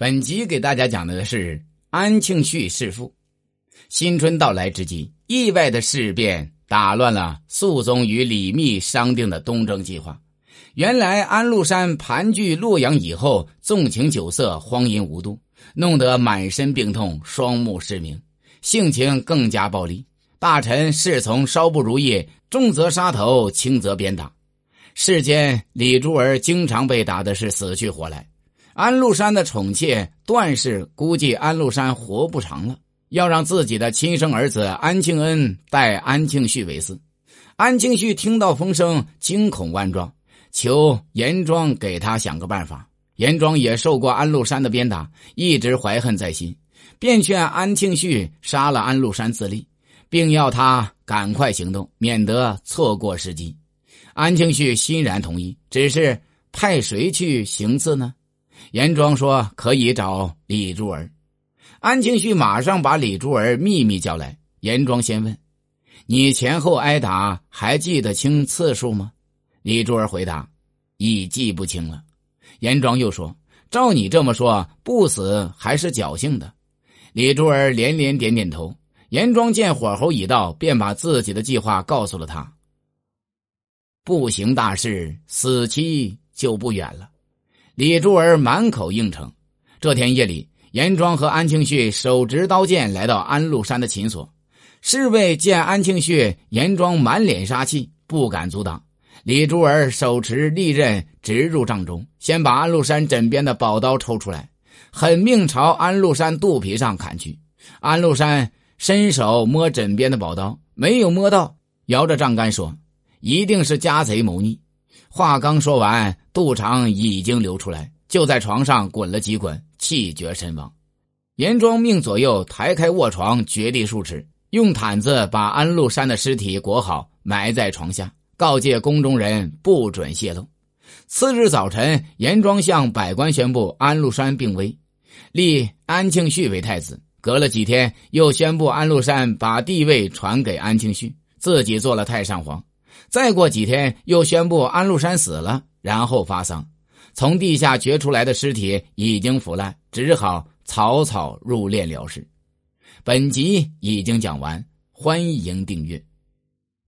本集给大家讲的是安庆绪弑父。新春到来之际，意外的事变打乱了肃宗与李密商定的东征计划。原来安禄山盘踞洛阳以后，纵情酒色，荒淫无度，弄得满身病痛，双目失明，性情更加暴戾。大臣侍从稍不如意，重则杀头，轻则鞭打。世间李珠儿经常被打的是死去活来。安禄山的宠妾段氏估计安禄山活不长了，要让自己的亲生儿子安庆恩代安庆绪为嗣。安庆绪听到风声，惊恐万状，求严庄给他想个办法。严庄也受过安禄山的鞭打，一直怀恨在心，便劝安庆绪杀了安禄山自立，并要他赶快行动，免得错过时机。安庆绪欣然同意，只是派谁去行刺呢？严庄说：“可以找李珠儿。”安庆绪马上把李珠儿秘密叫来。严庄先问：“你前后挨打还记得清次数吗？”李珠儿回答：“已记不清了。”严庄又说：“照你这么说，不死还是侥幸的。”李珠儿连连点点头。严庄见火候已到，便把自己的计划告诉了他：“不行大事，死期就不远了。”李珠儿满口应承。这天夜里，严庄和安庆绪手执刀剑来到安禄山的寝所。侍卫见安庆绪、严庄满脸杀气，不敢阻挡。李珠儿手持利刃直入帐中，先把安禄山枕边的宝刀抽出来，狠命朝安禄山肚皮上砍去。安禄山伸手摸枕边的宝刀，没有摸到，摇着帐杆说：“一定是家贼谋逆。”话刚说完，肚肠已经流出来，就在床上滚了几滚，气绝身亡。严庄命左右抬开卧床，掘地数尺，用毯子把安禄山的尸体裹好，埋在床下，告诫宫中人不准泄露。次日早晨，严庄向百官宣布安禄山病危，立安庆绪为太子。隔了几天，又宣布安禄山把帝位传给安庆绪，自己做了太上皇。再过几天，又宣布安禄山死了，然后发丧。从地下掘出来的尸体已经腐烂，只好草草入殓了事。本集已经讲完，欢迎订阅。